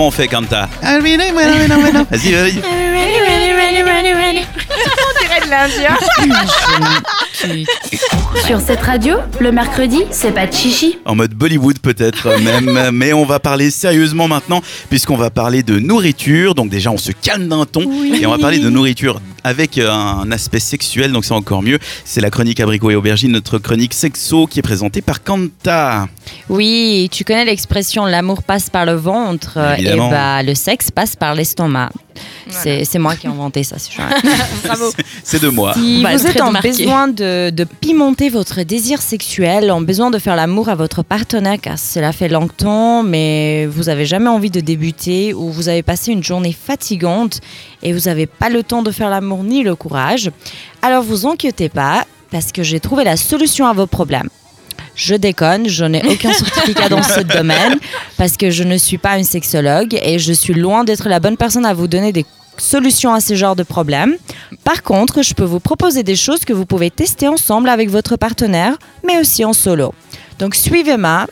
comment on fait, Kanta Vas-y, vas-y. On dirait de l'Indien. Sur cette radio, le mercredi, c'est pas de chichi. En mode Bollywood peut-être même, mais on va parler sérieusement maintenant puisqu'on va parler de nourriture. Donc déjà on se calme d'un ton et on va parler de nourriture avec euh, un aspect sexuel, donc c'est encore mieux. C'est la chronique abricot et aubergine, notre chronique sexo qui est présentée par Kanta. Oui, tu connais l'expression l'amour passe par le ventre euh, et bah le sexe passe par l'estomac. C'est c'est moi qui ai inventé ça. c'est chouette. Bravo. C'est de moi. Si Bah, vous êtes en marqué. besoin de, de pimenter votre désir sexuel, en besoin de faire l'amour à votre partenaire car cela fait longtemps, mais vous avez jamais envie de débuter ou vous avez passé une journée fatigante et vous n'avez pas le temps de faire l'amour ni le courage, alors vous inquiétez pas parce que j'ai trouvé la solution à vos problèmes. Je déconne, je n'ai aucun certificat dans ce domaine parce que je ne suis pas une sexologue et je suis loin d'être la bonne personne à vous donner des solutions à ce genre de problèmes. Par contre, je peux vous proposer des choses que vous pouvez tester ensemble avec votre partenaire, mais aussi en solo. Donc suivez-moi.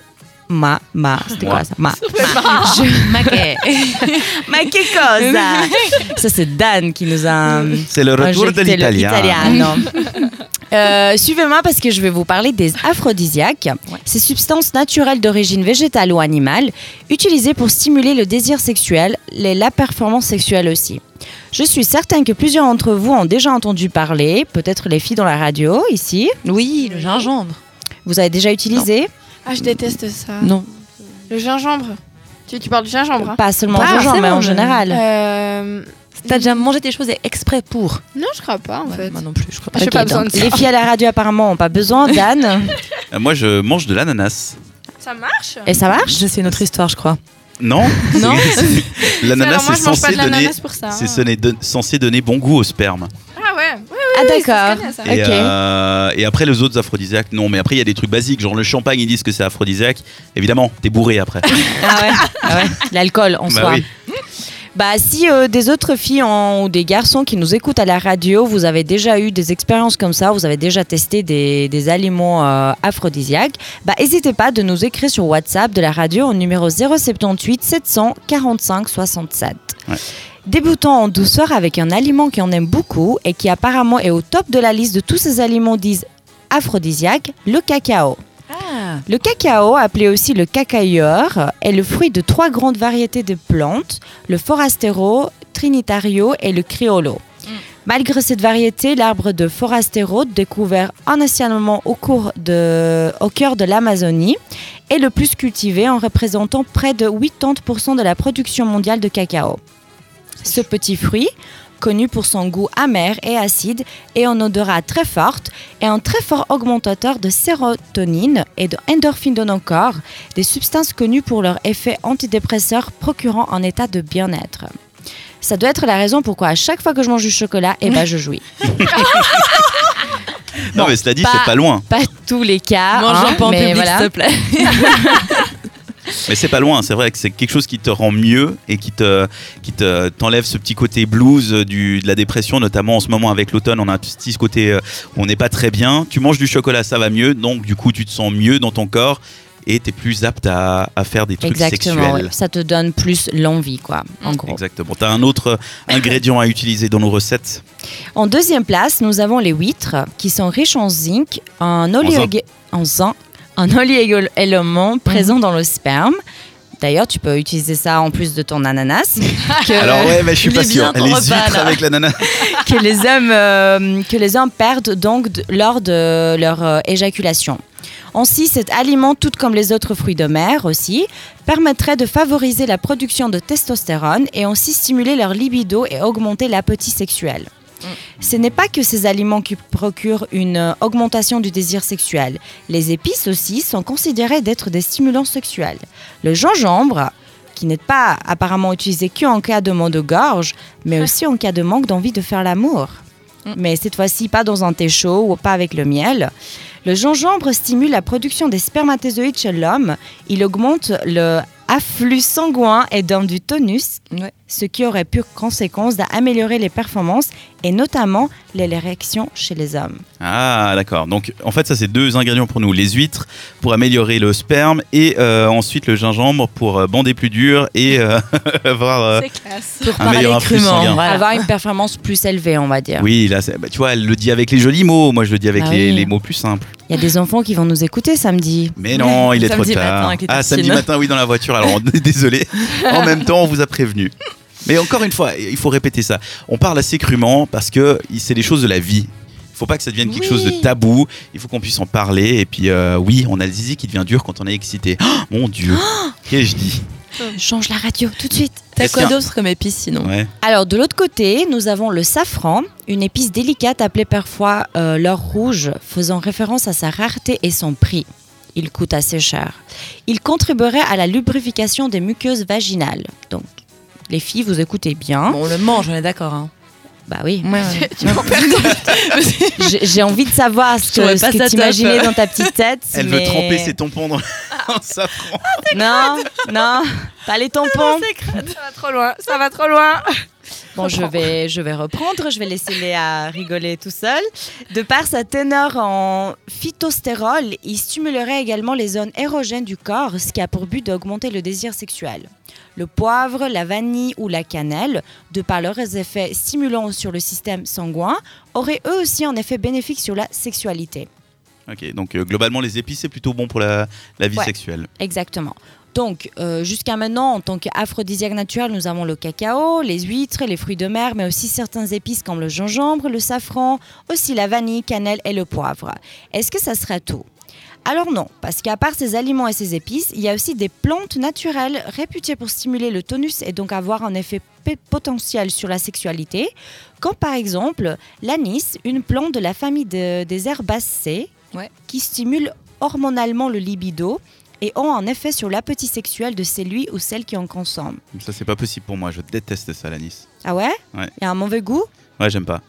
Ma, ma, c'était quoi ça? Ma. Je- Ma que- Ma che cosa Ça, c'est Dan qui nous a. C'est le retour de l'italien. Euh, Suivez-moi parce que je vais vous parler des aphrodisiaques, ces substances naturelles d'origine végétale ou animale, utilisées pour stimuler le désir sexuel et la performance sexuelle aussi. Je suis certaine que plusieurs d'entre vous ont déjà entendu parler, peut-être les filles dans la radio ici. Oui, le gingembre. Vous avez déjà utilisé? Ah, je déteste ça. Non. Le gingembre. Tu, tu parles du gingembre hein? Pas seulement le genre, mais en général. Euh, T'as déjà mangé des choses exprès pour Non, je crois pas en Ouais, fait. Moi non plus, je crois pas. J'ai Ok, pas besoin de ça. les filles à la radio apparemment n'ont pas besoin. Dan, Euh, Moi, je mange de l'ananas. Ça marche? Et ça marche? Je sais une autre histoire, je crois. Non Non. C'est- c'est- L'ananas, c'est pas censé donner. C'est don- censé donner bon goût au sperme. Ah ouais, ouais, Ah oui, d'accord. Et, euh, et après, les autres aphrodisiaques, non. Mais après, il y a des trucs basiques, genre le champagne, ils disent que c'est aphrodisiaque. Évidemment, t'es bourré après. Ah ouais, ah ouais. l'alcool en Bah soi. Bah si euh, des autres filles en- ou des garçons qui nous écoutent à la radio, vous avez déjà eu des expériences comme ça, vous avez déjà testé des, des aliments euh, aphrodisiaques, bah n'hésitez pas de nous écrire sur WhatsApp de la radio au numéro 078 745 67. Ouais. Débutons en douceur avec un aliment qu'on aime beaucoup et qui apparemment est au top de la liste de tous ces aliments disent aphrodisiaques, le cacao. Le cacao, appelé aussi le cacailleur, est le fruit de trois grandes variétés de plantes, le forastero, trinitario et le criollo. Malgré cette variété, l'arbre de forastero, découvert initialement au, cours de, au cœur de l'Amazonie, est le plus cultivé en représentant près de 80% de la production mondiale de cacao. Ce petit fruit, connu pour son goût amer et acide et en odorat très forte, est un très fort augmentateur de sérotonine et d'endorphine de nos corps, des substances connues pour leur effet antidépresseur procurant un état de bien-être. Ça doit être la raison pourquoi à chaque fois que je mange du chocolat, eh ben, je jouis. Non, mais cela dit, c'est pas loin. Pas tous les cas, Mange hein, un voilà. s'il te plaît. Mais c'est pas loin, c'est vrai que c'est quelque chose qui te rend mieux et qui te qui te t'enlève ce petit côté blues du, de la dépression, notamment en ce moment avec l'automne, on a un petit côté euh, où on n'est pas très bien. Tu manges du chocolat, ça va mieux, donc du coup tu te sens mieux dans ton corps et tu es plus apte à, à faire des trucs Exactement, sexuels. ouais. ça te donne plus l'envie, quoi, en gros. Exactement. Tu as un autre euh, ingrédient à utiliser dans nos recettes? En deuxième place, nous avons les huîtres qui sont riches en zinc, en oligo- en zinc, en oligo-éléments Mhm. présents dans le sperme. D'ailleurs, tu peux utiliser ça en plus de ton ananas. que, Alors ouais, mais je suis pas sûr. Les huîtres là. avec l'ananas. que les hommes euh, que les hommes perdent donc lors de leur euh, éjaculation. Ainsi, cet aliment, tout comme les autres fruits de mer aussi, permettrait de favoriser la production de testostérone et ainsi stimuler leur libido et augmenter l'appétit sexuel. Ce n'est pas que ces aliments qui procurent une euh, augmentation du désir sexuel. Les épices aussi sont considérées d'être des stimulants sexuels. Le gingembre, qui n'est pas apparemment utilisé qu'en cas de maux de gorge, mais aussi en cas de manque d'envie de faire l'amour. Mais cette fois-ci, pas dans un thé chaud ou pas avec le miel. Le gingembre stimule la production des spermatozoïdes chez l'homme. Il augmente le afflux sanguin et donne du tonus, Ouais. ce qui aurait pour conséquence d'améliorer les performances et notamment l'érection chez les hommes. Ah, d'accord. Donc, en fait, ça, c'est deux ingrédients pour nous. Les huîtres pour améliorer le sperme et euh, ensuite le gingembre pour euh, bander plus dur et euh, avoir. euh. Pour Un meilleur afflux sanguin. Voilà. Avoir une performance plus élevée, on va dire. oui, là, bah, tu vois, elle le dit avec les jolis mots. Moi, je le dis avec Ah les, oui. les mots plus simples. Il y a des enfants qui vont nous écouter samedi. Mais non, il est trop Samedi tard. ah, samedi matin, oui, dans la voiture. Alors, on est désolé. En même temps, on vous a prévenu. Mais encore une fois, il faut répéter ça. On parle assez crûment parce que c'est des choses de la vie. Il faut pas que ça devienne quelque Oui. chose de tabou. Il faut qu'on puisse en parler. Et puis, euh, oui, on a le zizi qui devient dur quand on est excité. Oh, mon Dieu. Qu'est-ce que je dis Change la radio tout de suite. T'as quoi d'autre comme épice sinon? Ouais. Alors de l'autre côté, nous avons le safran, une épice délicate appelée parfois euh, l'or rouge, faisant référence à sa rareté et son prix. Il coûte assez cher. Il contribuerait à la lubrification des muqueuses vaginales. Donc, les filles, vous écoutez bien. Bon, on le mange, on est d'accord. Hein. Bah oui. Ouais, ouais. Tu m'en perds J'ai j'ai envie de savoir ce que, pas ce que t'imaginais dans ta petite tête. Elle mais- veut tremper ses tampons dans en safran. Non, non, pas les tampons. Ça va trop loin. Ça va trop loin. Bon, je vais, je vais reprendre, je vais laisser Léa rigoler tout seul. De par sa teneur en phytostérol, il stimulerait également les zones érogènes du corps, ce qui a pour but d'augmenter le désir sexuel. Le poivre, la vanille ou la cannelle, de par leurs effets stimulants sur le système sanguin, auraient eux aussi un effet bénéfique sur la sexualité. Ok, donc euh, globalement, les épices, c'est plutôt bon pour la, la vie Ouais. sexuelle. Exactement. Donc, euh, jusqu'à maintenant, en tant qu'aphrodisiaque naturel, nous avons le cacao, les huîtres, les fruits de mer, mais aussi certains épices comme le gingembre, le safran, aussi la vanille, cannelle et le poivre. Est-ce que ça serait tout? Alors non, parce qu'à part ces aliments et ces épices, il y a aussi des plantes naturelles réputées pour stimuler le tonus et donc avoir un effet potentiel sur la sexualité, comme par exemple l'anis, une plante de la famille de- des herbacées Ouais. qui stimule hormonalement le libido et ont un effet sur l'appétit sexuel de celui ou celle qui en consomme. Ça, c'est pas possible pour moi. Je déteste ça, l'anis. Ah ouais? Ouais. Il y a un mauvais goût? Ouais, j'aime pas.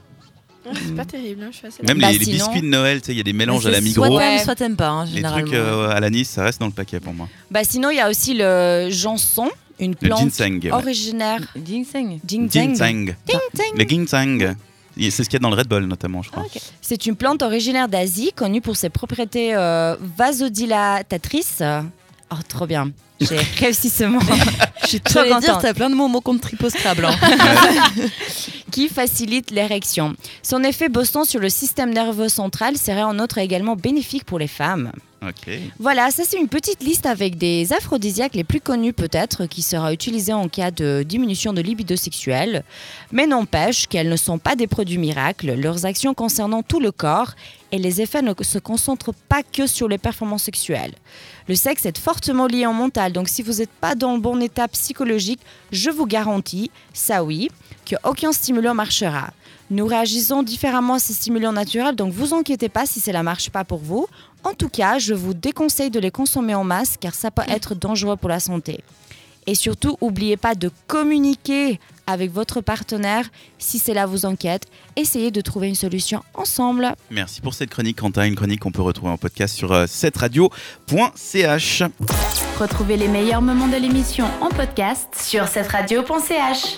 C'est pas terrible. hein, Je suis assez Même Bah, les, les sinon- biscuits de Noël, tu sais, il y a des mélanges à la Migros. Soit Ouais. t'aimes, soit t'aimes pas, hein, Les trucs euh, à l'anis, ça reste dans le paquet pour moi. Bah sinon, il y a aussi le janson, une plante ginseng. ouais. originaire Ginseng. ginseng. Ginseng. Le ginseng. C'est ce qu'il y a dans le Red Bull, notamment, je crois. C'est une plante originaire d'Asie, connue pour ses propriétés euh, vasodilatatrices. Oh, trop bien. J'ai réussi ce mot. Je suis trop J'allais dire, contente. t'as plein de mots, mots contre tripo Scrabble. hein. Qui facilite l'érection. Son effet boostant sur le système nerveux central serait en outre également bénéfique pour les femmes. Voilà, ça c'est une petite liste avec des aphrodisiaques les plus connus peut-être qui sera utilisée en cas de diminution de libido sexuelle. Mais n'empêche qu'elles ne sont pas des produits miracles, leurs actions concernant tout le corps et les effets ne se concentrent pas que sur les performances sexuelles. Le sexe est fortement lié au mental, donc si vous n'êtes pas dans le bon état psychologique, je vous garantis, ça oui, qu'aucun stimulant marchera. Nous réagissons différemment à ces stimulants naturels, donc vous inquiétez pas si cela marche pas pour vous. En tout cas, je vous déconseille de les consommer en masse car ça peut être dangereux pour la santé. Et surtout, n'oubliez pas de communiquer avec votre partenaire si cela vous inquiète. Essayez de trouver une solution ensemble. Merci pour cette chronique, Quentin. Une chronique qu'on peut retrouver en podcast sur euh, 7radio.ch. Retrouvez les meilleurs moments de l'émission en podcast sur cette radio.ch.